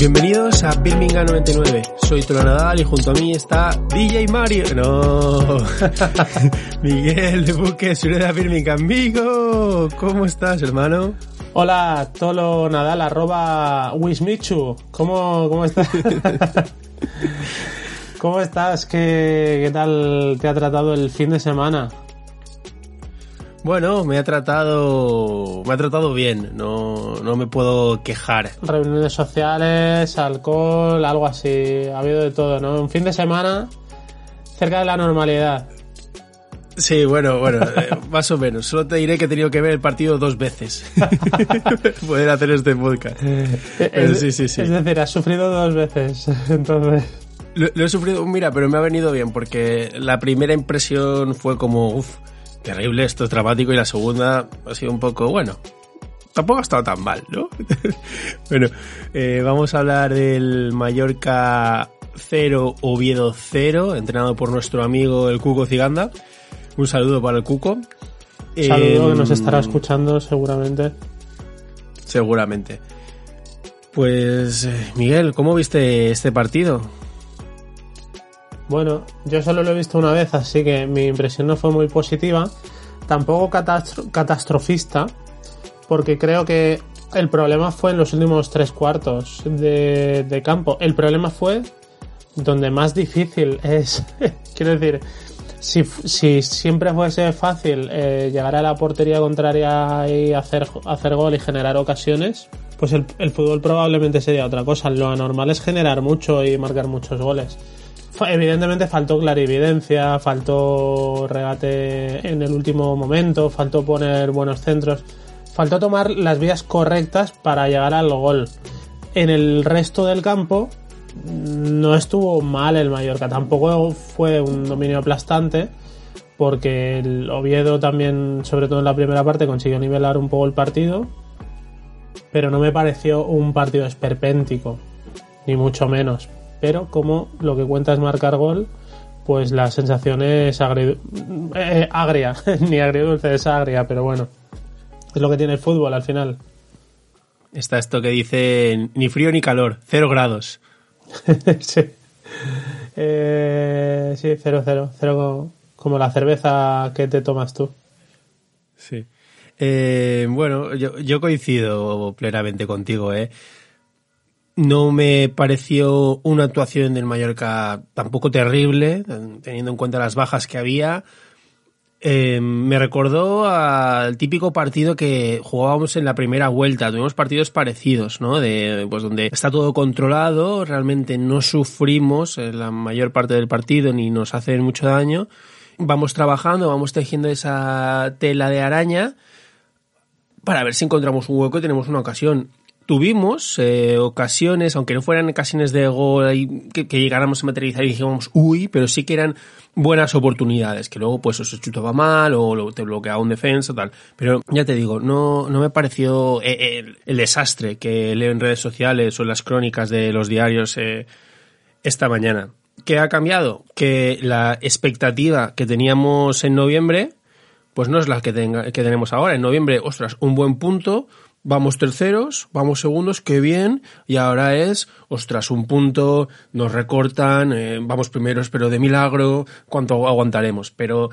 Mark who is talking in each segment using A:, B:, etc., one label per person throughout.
A: Bienvenidos a Birmingham 99. Soy Tolo Nadal y junto a mí está DJ Mario. No, Miguel de Buque, de Birmingham. Amigo, ¿cómo estás, hermano?
B: Hola, Tolo Nadal, arroba Wismichu. ¿Cómo, cómo estás? ¿Cómo estás? ¿Qué, ¿Qué tal te ha tratado el fin de semana?
A: Bueno, me ha tratado, me ha tratado bien, no, no me puedo quejar.
B: Reuniones sociales, alcohol, algo así, ha habido de todo, ¿no? Un fin de semana cerca de la normalidad.
A: Sí, bueno, bueno, eh, más o menos. Solo te diré que he tenido que ver el partido dos veces. Poder hacer este podcast. Pero sí, sí, sí.
B: Es decir, has sufrido dos veces, entonces.
A: Lo, lo he sufrido, mira, pero me ha venido bien porque la primera impresión fue como, uff, terrible, esto es dramático y la segunda ha sido un poco, bueno, tampoco ha estado tan mal, ¿no? bueno, eh, vamos a hablar del Mallorca 0, Oviedo 0, entrenado por nuestro amigo el Cuco Ciganda. Un saludo para el Cuco.
B: Saludo
A: Eh,
B: que nos estará escuchando seguramente.
A: Seguramente. Pues, eh, Miguel, ¿cómo viste este partido?
B: Bueno, yo solo lo he visto una vez, así que mi impresión no fue muy positiva. Tampoco catastro- catastrofista, porque creo que el problema fue en los últimos tres cuartos de, campo. El problema fue donde más difícil es. Quiero decir, si, si siempre fuese fácil eh, llegar a la portería contraria y hacer, hacer gol y generar ocasiones, pues el, el fútbol probablemente sería otra cosa. Lo anormal es generar mucho y marcar muchos goles. Evidentemente faltó clarividencia, faltó regate en el último momento, faltó poner buenos centros, faltó tomar las vías correctas para llegar al gol. En el resto del campo no estuvo mal el Mallorca, tampoco fue un dominio aplastante, porque el Oviedo también, sobre todo en la primera parte, consiguió nivelar un poco el partido, pero no me pareció un partido esperpéntico, ni mucho menos. Pero como lo que cuenta es marcar gol, pues la sensación es agri- eh, agria, ni agridulce, es agria, pero bueno, es lo que tiene el fútbol al final.
A: Está esto que dice ni frío ni calor, cero grados.
B: sí. Eh, sí, cero, cero, cero como, la cerveza que te tomas tú.
A: Sí. Eh, bueno, yo, yo coincido plenamente contigo, ¿eh? No me pareció una actuación del Mallorca tampoco terrible, teniendo en cuenta las bajas que había. Eh, me recordó al típico partido que jugábamos en la primera vuelta. Tuvimos partidos parecidos, ¿no? De, pues donde está todo controlado, realmente no sufrimos la mayor parte del partido ni nos hacen mucho daño. Vamos trabajando, vamos tejiendo esa tela de araña para ver si encontramos un hueco y tenemos una ocasión. Tuvimos eh, ocasiones, aunque no fueran ocasiones de gol que, que llegáramos a materializar y dijéramos uy, pero sí que eran buenas oportunidades, que luego pues o se chutaba mal o te bloqueaba un defensa tal. Pero ya te digo, no, no me pareció eh, el, el desastre que leo en redes sociales o en las crónicas de los diarios eh, esta mañana. ¿Qué ha cambiado? Que la expectativa que teníamos en noviembre, pues no es la que, tenga- que tenemos ahora. En noviembre, ostras, un buen punto, vamos terceros, vamos segundos, qué bien, y ahora es, ostras, un punto, nos recortan, eh, vamos primeros, pero de milagro, ¿cuánto aguantaremos? Pero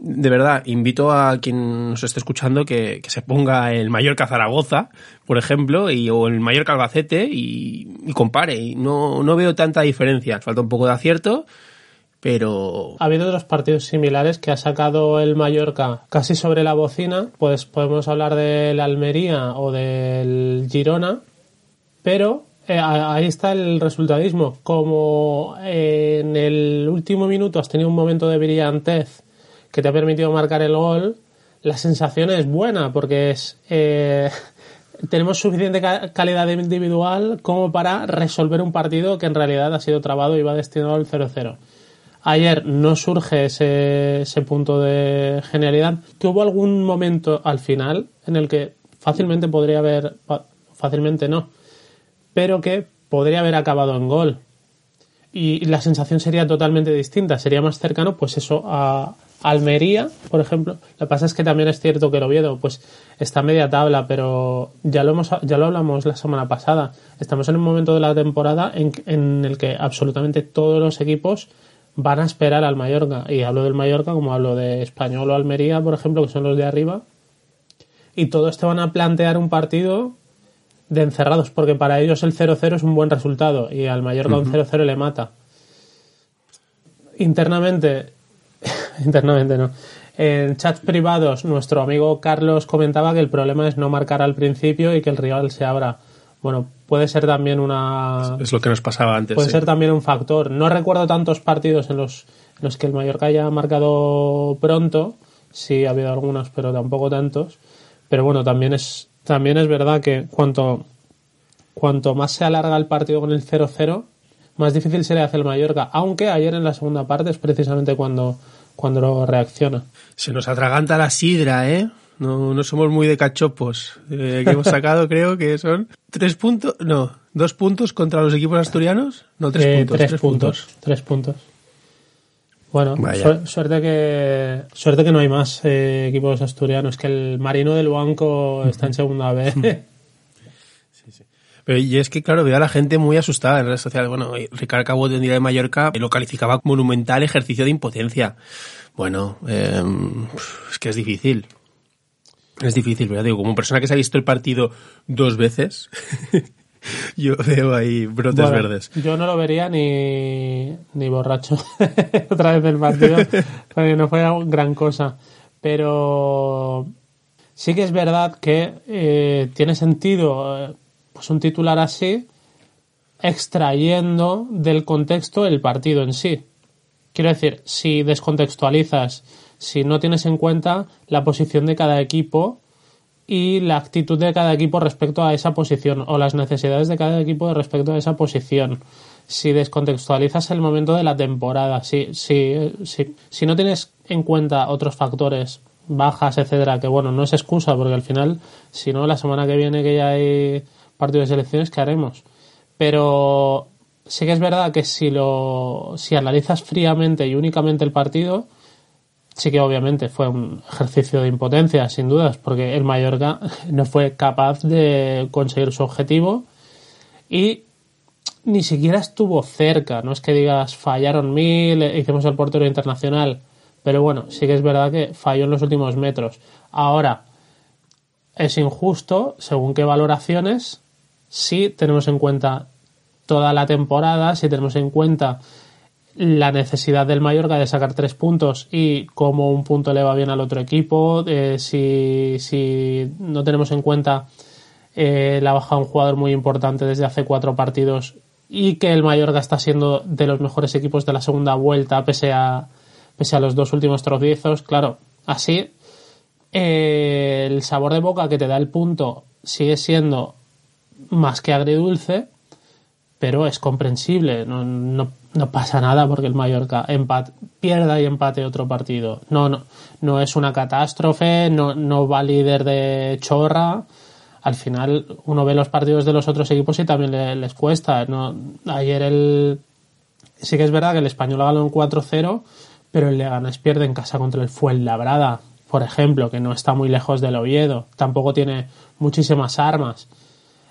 A: de verdad, invito a quien nos esté escuchando que, se ponga el Mallorca Zaragoza, por ejemplo, y, o el Mallorca Albacete y, y compare. Y no, no veo tanta diferencia. Falta un poco de acierto, pero
B: Ha habido otros partidos similares que ha sacado el Mallorca casi sobre la bocina, pues podemos hablar del Almería o del Girona, pero eh, ahí está el resultadismo. Como eh, en el último minuto has tenido un momento de brillantez que te ha permitido marcar el gol, la sensación es buena porque es eh, tenemos suficiente ca- calidad individual como para resolver un partido que en realidad ha sido trabado y va destinado al 0-0. Ayer no surge ese, punto de genialidad. Tuvo algún momento al final en el que fácilmente podría haber, fácilmente no, pero que podría haber acabado en gol. Y la sensación sería totalmente distinta. Sería más cercano, pues eso, a Almería, por ejemplo. Lo que pasa es que también es cierto que el Oviedo, pues está media tabla, pero ya lo, hemos, ya lo hablamos la semana pasada. Estamos en un momento de la temporada en, en el que absolutamente todos los equipos van a esperar al Mallorca. Y hablo del Mallorca como hablo de Español o Almería, por ejemplo, que son los de arriba. Y todos te van a plantear un partido de encerrados, porque para ellos el 0-0 es un buen resultado y al Mallorca un 0-0 le mata. Internamente, internamente no. En chats privados, nuestro amigo Carlos comentaba que el problema es no marcar al principio y que el rival se abra. Bueno, puede ser también una,
A: es lo que nos pasaba antes.
B: puede
A: sí.
B: ser también un factor. No recuerdo tantos partidos en los, en los que el Mallorca haya marcado pronto. Sí, ha habido algunos, pero tampoco tantos. Pero bueno, también es, también es verdad que cuanto, cuanto más se alarga el partido con el 0-0, más difícil se le hace el Mallorca. Aunque ayer en la segunda parte es precisamente cuando, cuando lo reacciona.
A: Se nos atraganta la sidra, ¿eh? No, no somos muy de cachopos. Eh, que hemos sacado, creo que son tres puntos, no, dos puntos contra los equipos asturianos. No, tres
B: Eh,
A: puntos.
B: tres, puntos, Tres puntos. Bueno, su- suerte que suerte que no hay más eh, equipos asturianos, que el Marino del Banco está en segunda B.
A: Pero y es que, claro, veo a la gente muy asustada en redes sociales. Bueno, Ricardo Cabo del Día de Mallorca lo calificaba como monumental ejercicio de impotencia. Bueno, eh, es que es difícil. Es difícil, ¿verdad? Digo, como persona que se ha visto el partido dos veces, yo veo ahí brotes
B: Bueno,
A: verdes.
B: Yo no lo vería ni, ni borracho otra vez del partido, porque no fue gran cosa. Pero sí que es verdad que eh, tiene sentido eh, pues un titular así extrayendo del contexto el partido en sí. Quiero decir, si descontextualizas, si no tienes en cuenta la posición de cada equipo y la actitud de cada equipo respecto a esa posición o las necesidades de cada equipo respecto a esa posición. Si descontextualizas el momento de la temporada, si, si, si, si no tienes en cuenta otros factores, bajas, etcétera, que bueno, no es excusa porque al final, si no, la semana que viene que ya hay partido de selecciones, ¿qué haremos? Pero sí que es verdad que si lo si analizas fríamente y únicamente el partido, sí que obviamente fue un ejercicio de impotencia, sin dudas, porque el Mallorca no fue capaz de conseguir su objetivo y ni siquiera estuvo cerca. No es que digas fallaron mil, eh, hicimos el portero internacional, pero bueno, sí que es verdad que falló en los últimos metros. Ahora, es injusto, según qué valoraciones, si tenemos en cuenta toda la temporada, si tenemos en cuenta la necesidad del Mallorca de sacar tres puntos y cómo un punto le va bien al otro equipo, eh, si, si no tenemos en cuenta eh, la baja de un jugador muy importante desde hace cuatro partidos y que el Mallorca está siendo de los mejores equipos de la segunda vuelta pese a, pese a los dos últimos tropiezos, claro, así eh, el sabor de boca que te da el punto sigue siendo más que agridulce, pero es comprensible. No, no, no pasa nada porque el Mallorca empat, pierda y empate otro partido. No, no, no es una catástrofe, no, no va líder de chorra. Al final uno ve los partidos de los otros equipos y también le- les cuesta. No, ayer el sí que es verdad que el español ganó un 4-0, pero el Leganés pierde en casa contra el Fuenlabrada, por ejemplo, que no está muy lejos del Oviedo. Tampoco tiene muchísimas armas.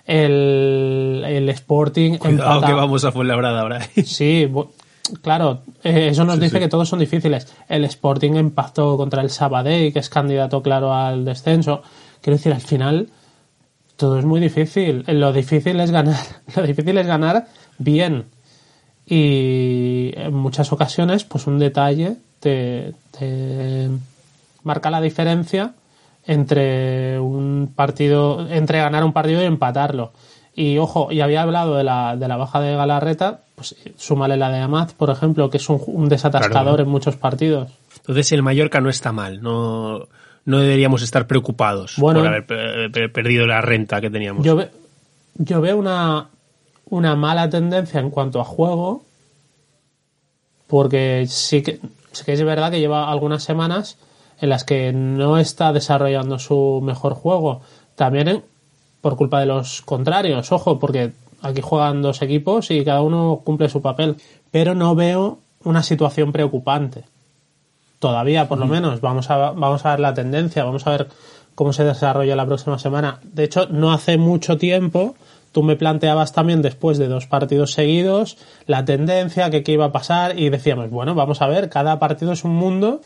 B: El, el Sporting
A: Cuidado
B: empata-
A: que vamos a Fuenlabrada ahora.
B: Sí, bu- claro, eh, eso nos
A: Sí,
B: dice
A: sí.
B: que todos son difíciles. El Sporting empató contra el Sabadell, que es candidato claro al descenso. Quiero decir, al final todo es muy difícil. Lo difícil es ganar. Lo difícil es ganar bien. y en muchas ocasiones pues un detalle te, te marca la diferencia entre un partido entre ganar un partido y empatarlo y ojo y había hablado de la, de la baja de Galarreta pues súmale la de Amaz por ejemplo que es un, un desatascador
A: Claro.
B: en muchos partidos
A: Entonces el Mallorca no está mal, no, no deberíamos estar preocupados
B: Bueno.
A: por haber pe- pe- perdido la renta que teníamos.
B: Yo, ve- yo veo una, una mala tendencia en cuanto a juego, porque sí que, sí que es verdad que lleva algunas semanas en las que no está desarrollando su mejor juego. También por culpa de los contrarios, ojo, porque aquí juegan dos equipos y cada uno cumple su papel. Pero no veo una situación preocupante. Todavía, por lo menos, vamos a, vamos a ver la tendencia, vamos a ver cómo se desarrolla la próxima semana. De hecho, no hace mucho tiempo tú me planteabas también después de dos partidos seguidos la tendencia, que qué iba a pasar y decíamos, bueno, vamos a ver, cada partido es un mundo.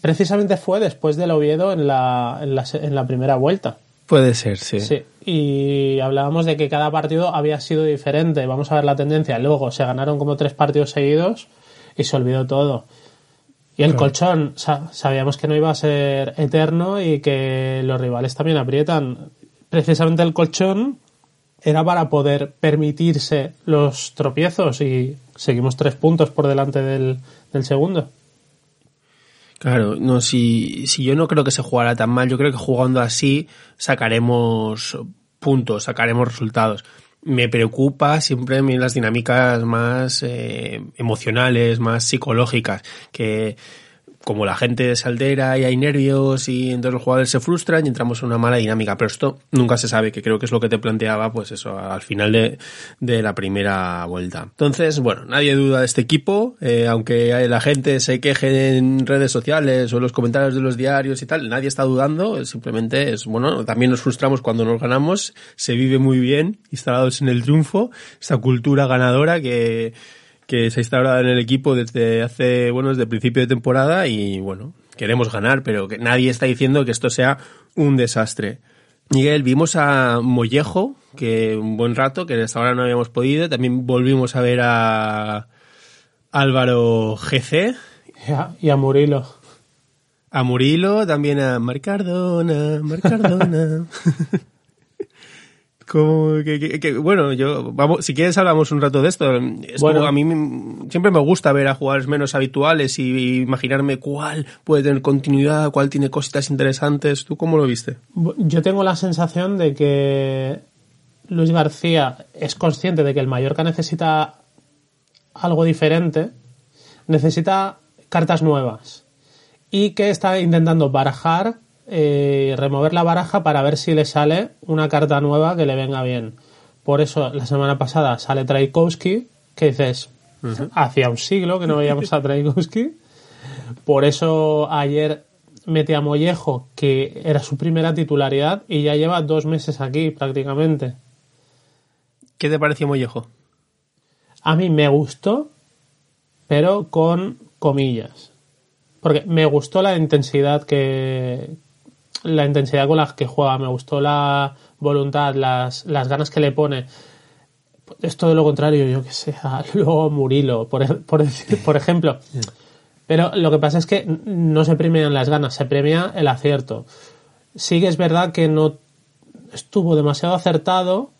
B: Precisamente fue después del Oviedo en la, en la, en la primera vuelta.
A: Puede ser, sí.
B: Sí, y hablábamos de que cada partido había sido diferente. Vamos a ver la tendencia. Luego se ganaron como tres partidos seguidos y se olvidó todo. Y el colchón, sa- sabíamos que no iba a ser eterno y que los rivales también aprietan. Precisamente el colchón era para poder permitirse los tropiezos y seguimos tres puntos por delante del, del segundo.
A: Claro, no, si, si yo no creo que se jugara tan mal, yo creo que jugando así sacaremos puntos, sacaremos resultados. Me preocupa siempre las dinámicas más eh, emocionales, más psicológicas, que como la gente se altera y hay nervios y entonces los jugadores se frustran y entramos en una mala dinámica. Pero esto nunca se sabe, que creo que es lo que te planteaba, pues eso, al final de, de la primera vuelta. Entonces, bueno, nadie duda de este equipo, eh, aunque la gente se queje en redes sociales o en los comentarios de los diarios y tal, nadie está dudando, simplemente es, bueno, también nos frustramos cuando nos ganamos, se vive muy bien, instalados en el triunfo, esta cultura ganadora que, que se ha instaurado en el equipo desde hace, bueno, desde el principio de temporada y bueno, queremos ganar, pero que nadie está diciendo que esto sea un desastre. Miguel, vimos a Mollejo, que un buen rato, que hasta ahora no habíamos podido. También volvimos a ver a Álvaro GC,
B: Y a, y a Murilo.
A: a Murilo, también a Marcardona, Marcardona. Como que, que- que- bueno, yo vamos, si quieres hablamos un rato de esto.
B: Bueno.
A: a mí siempre me gusta ver a jugadores menos habituales y, y imaginarme cuál puede tener continuidad, cuál tiene cositas interesantes. ¿Tú cómo lo viste?
B: Yo tengo la sensación de que Luis García es consciente de que el Mallorca necesita algo diferente, necesita cartas nuevas y que está intentando barajar, eh, remover la baraja para ver si le sale una carta nueva que le venga bien. Por eso la semana pasada sale Traikowski, que dices, hacía un siglo que no veíamos a Traikowski. Por eso ayer mete a Mollejo, que era su primera titularidad, y ya lleva dos meses aquí prácticamente.
A: ¿Qué te pareció Mollejo?
B: A mí me gustó, pero con comillas. Porque me gustó la intensidad que. La intensidad con la que juega, me gustó la voluntad, las, las ganas que le pone. Es todo lo contrario, yo que sé, a luego Murilo, por, e- por, por ejemplo. Pero lo que pasa es que no se premian las ganas, se premia el acierto. Sí que es verdad que no estuvo demasiado acertado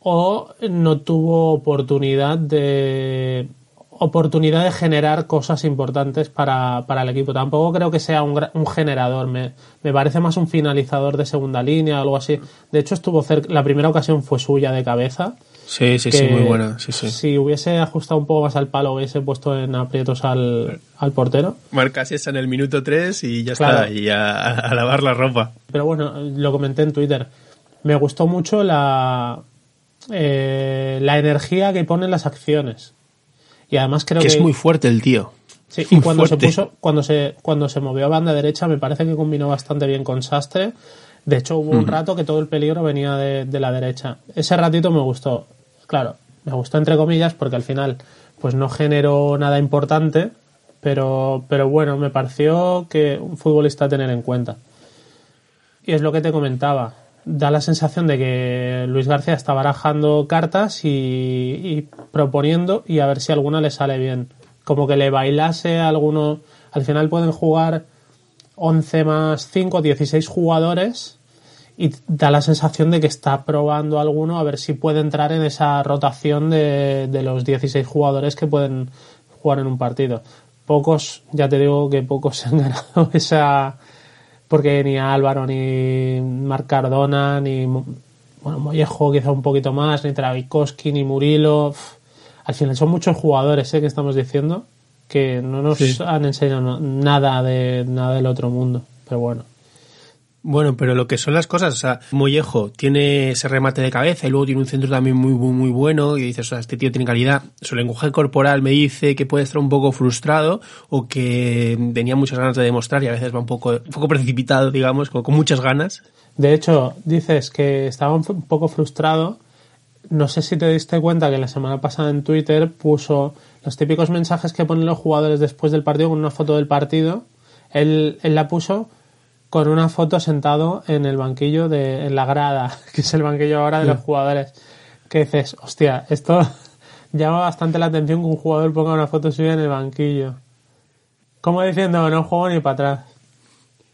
B: o no tuvo oportunidad de oportunidad de generar cosas importantes para, para el equipo. Tampoco creo que sea un, un generador, me, me parece más un finalizador de segunda línea o algo así. De hecho, estuvo cerca, la primera ocasión fue suya de cabeza.
A: Sí, sí, sí, muy buena. Sí, sí.
B: Si hubiese ajustado un poco más al palo, hubiese puesto en aprietos al, al portero.
A: Marcas esa en el minuto 3 y ya
B: Claro.
A: está, y a, a lavar la ropa.
B: Pero bueno, lo comenté en Twitter. Me gustó mucho la, eh, la energía que pone en las acciones. Y además creo
A: Que
B: que,
A: es muy fuerte el tío.
B: Sí, y cuando se puso, cuando se, cuando se movió a banda derecha, me parece que combinó bastante bien con Sastre. De hecho, hubo un rato que todo el peligro venía de, de la derecha. Ese ratito me gustó. Claro, me gustó entre comillas porque al final, pues no generó nada importante, pero, pero bueno, me pareció que un futbolista a tener en cuenta. Y es lo que te comentaba. Da la sensación de que Luis García está barajando cartas y, proponiendo y a ver si alguna le sale bien. Como que le bailase a alguno. Al final pueden jugar 11 más 5, 16 jugadores y da la sensación de que está probando alguno a ver si puede entrar en esa rotación de, de los 16 jugadores que pueden jugar en un partido. Pocos, ya te digo que pocos han ganado esa, porque ni Álvaro, ni Marc Cardona, ni bueno, Mollejo quizá un poquito más, ni Travikowski, ni Murilo. Al final son muchos jugadores ¿eh? que estamos diciendo que no nos
A: Sí.
B: han enseñado nada de nada del otro mundo. Pero bueno.
A: Bueno, pero lo que son las cosas, o sea, Mollejo tiene ese remate de cabeza y luego tiene un centro también muy, muy, muy bueno y dices, o sea, este tío tiene calidad. Su lenguaje corporal me dice que puede estar un poco frustrado o que tenía muchas ganas de demostrar y a veces va un poco, un poco precipitado, digamos, con, muchas ganas.
B: De hecho, dices que estaba un poco frustrado. No sé si te diste cuenta que la semana pasada en Twitter puso los típicos mensajes que ponen los jugadores después del partido con una foto del partido. Él, él la puso con una foto sentado en el banquillo de en la grada, que es el banquillo ahora de los jugadores. Que dices, hostia, esto llama bastante la atención que un jugador ponga una foto suya en el banquillo. Como diciendo, no juego ni para atrás.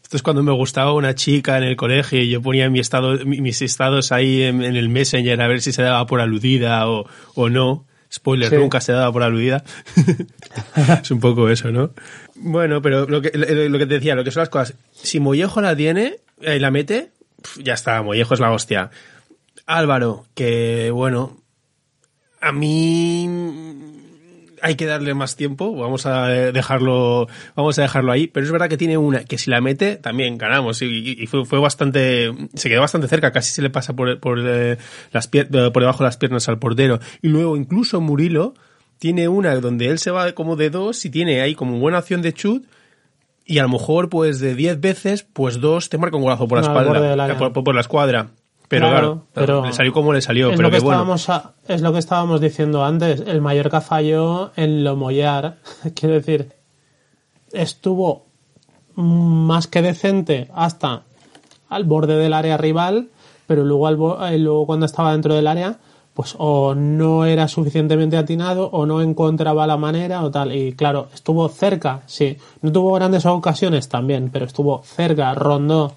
A: Esto es cuando me gustaba una chica en el colegio y yo ponía mi estado, mi- mis estados ahí en, en el Messenger a ver si se daba por aludida o, o no. Spoiler,
B: Sí.
A: nunca se daba por aludida. es un poco eso, ¿no? Bueno, pero lo que, lo, que te decía, lo que son las cosas. Si Mollejo la tiene y la mete, ya está, Mollejo es la hostia. Álvaro, que bueno, a mí hay que darle más tiempo, vamos a dejarlo, vamos a dejarlo ahí, pero es verdad que tiene una que si la mete también ganamos y, y fue, fue bastante, se quedó bastante cerca, casi se le pasa por, por, eh, las pier- eh, por debajo de las piernas al portero y luego incluso Murilo tiene una donde él se va como de dos y tiene ahí como buena opción de chut y a lo mejor pues de 10 veces pues dos te marca un golazo por la
B: No,
A: espalda, por la escuadra. Pero
B: Claro,
A: claro,
B: pero
A: le salió como le salió,
B: es
A: pero
B: lo que
A: que bueno.
B: estábamos a- es lo que estábamos diciendo antes. El Mallorca falló en lo mollar. Quiero decir, estuvo más que decente hasta al borde del área rival, pero luego, al eh, luego cuando estaba dentro del área, pues o no era suficientemente atinado o no encontraba la manera o tal. Y claro, estuvo cerca, sí. No tuvo grandes ocasiones también, pero estuvo cerca, rondó.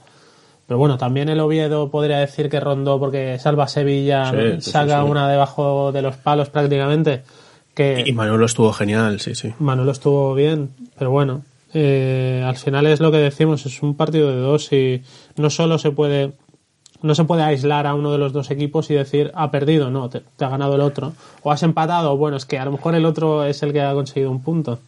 B: Pero bueno, también el Oviedo podría decir que rondó porque salva Sevilla,
A: Sí,
B: ¿no?
A: sí,
B: saca
A: sí, sí.
B: una debajo de los palos prácticamente. Que
A: Y Manolo estuvo genial, sí, sí.
B: Manolo estuvo bien, pero bueno, eh, al final es lo que decimos, es un partido de dos y no solo se puede no se puede aislar a uno de los dos equipos y decir ha perdido, no, te, te ha ganado el otro. O has empatado, bueno, es que a lo mejor el otro es el que ha conseguido un punto.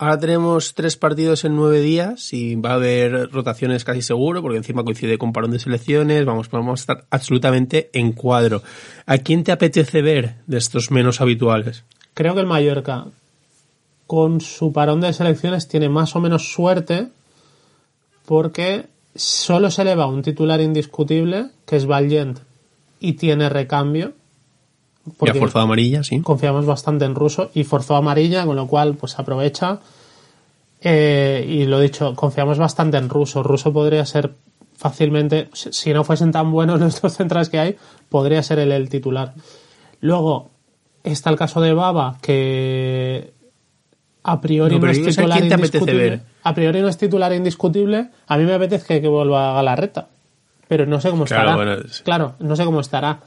A: Ahora tenemos tres partidos en nueve días y va a haber rotaciones casi seguro, porque encima coincide con parón de selecciones, vamos, vamos a estar absolutamente en cuadro. ¿A quién te apetece ver de estos menos habituales?
B: Creo que el Mallorca, con su parón de selecciones, tiene más o menos suerte porque solo se le va un titular indiscutible, que es Valiant, y tiene recambio.
A: Ya
B: Porque
A: forzado amarilla, sí.
B: confiamos bastante en Russo y forzó amarilla, con lo cual pues aprovecha. Eh, y lo dicho, confiamos bastante en Russo. Russo podría ser fácilmente, si no fuesen tan buenos los dos centrales que hay, podría ser él el titular. Luego está el caso de Baba, que a priori
A: No,
B: es
A: digo, ¿a
B: titular indiscutible. A priori no es titular indiscutible. A mí me apetece que, que vuelva a Galarreta. Pero no sé cómo
A: Claro,
B: estará.
A: bueno,
B: Claro, no sé cómo estará.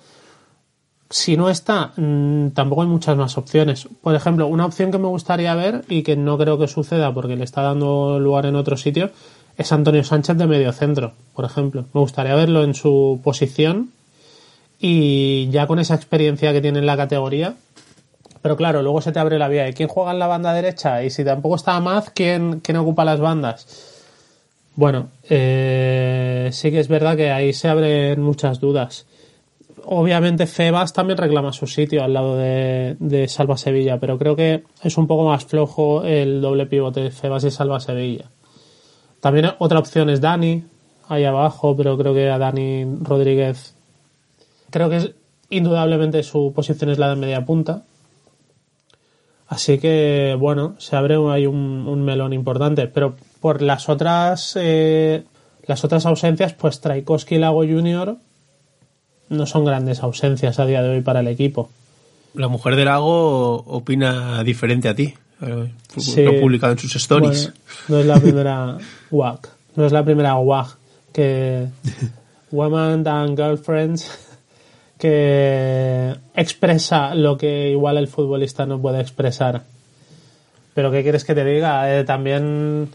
B: Si no está, mm, tampoco hay muchas más opciones. Por ejemplo, una opción que me gustaría ver y que no creo que suceda porque le está dando lugar en otro sitio es Antonio Sánchez de medio centro, por ejemplo. Me gustaría verlo en su posición y ya con esa experiencia que tiene en la categoría. Pero claro, luego se te abre la vía. ¿Y quién juega en la banda derecha? Y si tampoco está Amaz, ¿quién, quién ocupa las bandas? Bueno, eh, sí que es verdad que ahí se abren muchas dudas. Obviamente Febas también reclama su sitio al lado de, de Salva Sevilla, pero creo que es un poco más flojo el doble pivote Febas y Salva Sevilla. También otra opción es Dani, ahí abajo, pero creo que a Dani Rodríguez creo que es, indudablemente su posición es la de media punta. Así que, bueno, se abre ahí un, un melón importante. Pero por las otras eh, las otras ausencias, pues Traikowski Lago Junior no son grandes ausencias a día de hoy para el equipo.
A: La mujer del lago opina diferente a ti.
B: Sí.
A: Lo ha publicado en sus stories.
B: Bueno, no es la primera WAG, no es la primera WAG que Women and Girlfriends que expresa lo que igual el futbolista no puede expresar. Pero ¿qué quieres que te diga? Eh, también,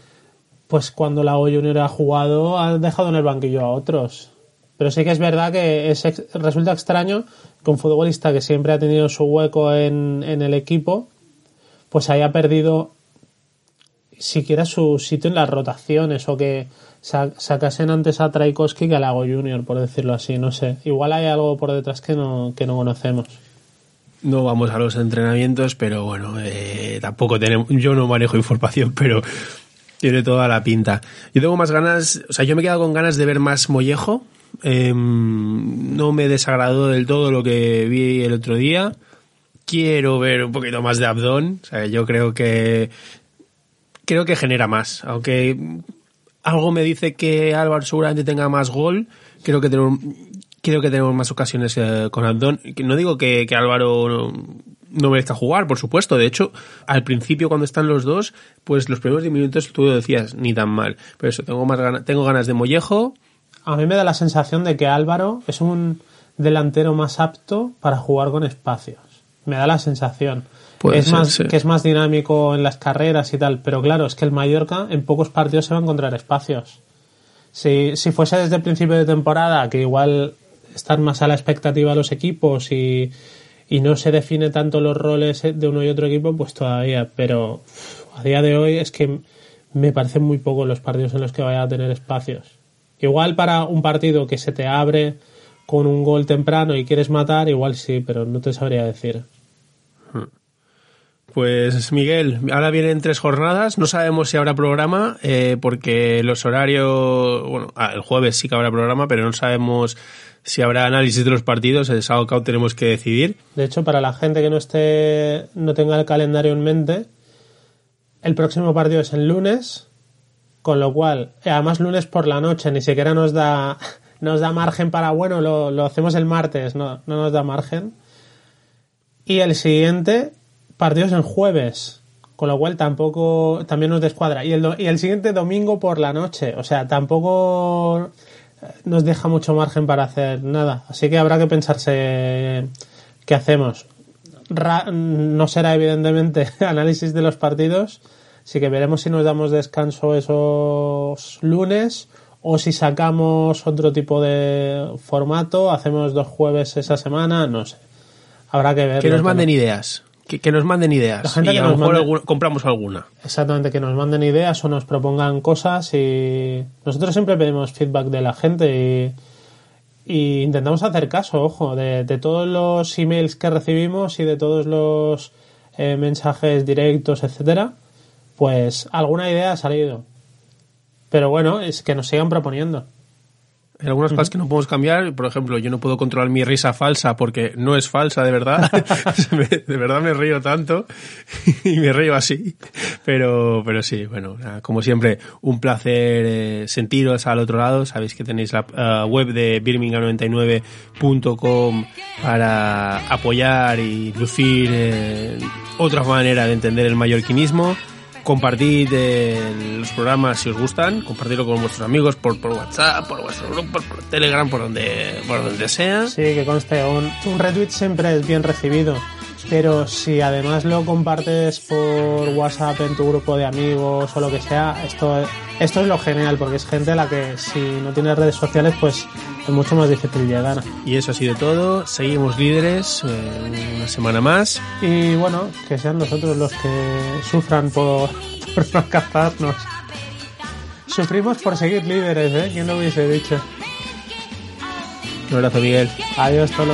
B: pues cuando la O Junior ha jugado, ha dejado en el banquillo a otros. Pero sí que es verdad que es resulta extraño que un futbolista que siempre ha tenido su hueco en, en el equipo, pues haya perdido siquiera su sitio en las rotaciones o que sa- sacasen antes a Traikowski que a Lago Junior, por decirlo así, no sé. Igual hay algo por detrás que no, que no conocemos.
A: No vamos a los entrenamientos, pero bueno, eh, tampoco tenemos. Yo no manejo información, pero tiene toda la pinta. Yo tengo más ganas, o sea, yo me he quedado con ganas de ver más Mollejo. Em, no me desagradó del todo lo que vi el otro día. Quiero ver un poquito más de Abdón. O sea, yo creo que creo que genera más. Aunque algo me dice que Álvaro seguramente tenga más gol, creo que tenemos, creo que tenemos más ocasiones eh, con Abdón. No digo que, que Álvaro no, merezca jugar, por supuesto. De hecho, al principio cuando están los dos, pues los primeros 10 minutos tú lo decías, ni tan mal. Pero eso, tengo más ganas, tengo ganas de Mollejo.
B: A mí me da la sensación de que Álvaro es un delantero más apto para jugar con espacios. Me da la sensación.
A: Puede
B: es
A: ser,
B: más,
A: sí.
B: que es más dinámico en las carreras y tal, pero claro, es que el Mallorca en pocos partidos se va a encontrar espacios. Si, si fuese desde el principio de temporada, que igual están más a la expectativa los equipos y, y no se define tanto los roles de uno y otro equipo, pues todavía. Pero a día de hoy es que me parecen muy pocos los partidos en los que vaya a tener espacios. Igual para un partido que se te abre con un gol temprano y quieres matar, igual sí, pero no te sabría decir.
A: Pues Miguel, ahora vienen tres jornadas, no sabemos si habrá programa, eh, porque los horarios, bueno, ah, el jueves sí que habrá programa, pero no sabemos si habrá análisis de los partidos, el sábado que tenemos que decidir.
B: De hecho, para la gente que no esté, no tenga el calendario en mente, el próximo partido es el lunes, con lo cual, eh, además lunes por la noche, ni siquiera nos da, nos da margen para, bueno, lo, lo hacemos el martes, no, no nos da margen. Y el siguiente, partidos en jueves, con lo cual tampoco, también nos descuadra. Y el, y el siguiente domingo por la noche, o sea, tampoco nos deja mucho margen para hacer nada. Así que habrá que pensarse qué hacemos. Ra- no será evidentemente análisis de los partidos, así que veremos si nos damos descanso esos lunes o si sacamos otro tipo de formato, hacemos dos jueves esa semana, no sé. Habrá que ver.
A: Que nos manden ideas, que, que nos manden
B: La
A: ideas
B: gente
A: y
B: que
A: a lo
B: nos
A: mejor
B: mande-
A: alguna- compramos alguna.
B: Exactamente, que nos manden ideas o nos propongan cosas y nosotros siempre pedimos feedback de la gente y, y intentamos hacer caso, ojo, de, de todos los emails que recibimos y de todos los eh, mensajes directos, etcétera, pues alguna idea ha salido. Pero bueno, es que nos sigan proponiendo.
A: Hay algunas cosas que no podemos cambiar, por ejemplo, yo no puedo controlar mi risa falsa porque no es falsa de verdad. De verdad me río tanto y me río así. Pero, pero sí, bueno, como siempre, un placer eh, sentiros al otro lado. Sabéis que tenéis la eh, web de birmingham99.com para apoyar y lucir eh, otra manera de entender el mallorquinismo. Compartid eh, los programas si os gustan, compartidlo con vuestros amigos por, por WhatsApp, por vuestro grupo, por Telegram, por donde, por donde sea.
B: Sí, que conste, un, un retweet siempre es bien recibido. Pero si además lo compartes por WhatsApp en tu grupo de amigos o lo que sea, esto, esto es lo genial, porque es gente a la que si no tienes redes sociales, pues es mucho más difícil llegar.
A: Y eso ha sido todo. Seguimos líderes eh, una semana más.
B: Y bueno, que sean nosotros los que sufran por, por no alcanzarnos. Sufrimos por seguir líderes, ¿eh? ¿Quién lo hubiese dicho?
A: Un abrazo, Miguel.
B: Adiós, Tolo.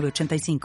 C: 906985.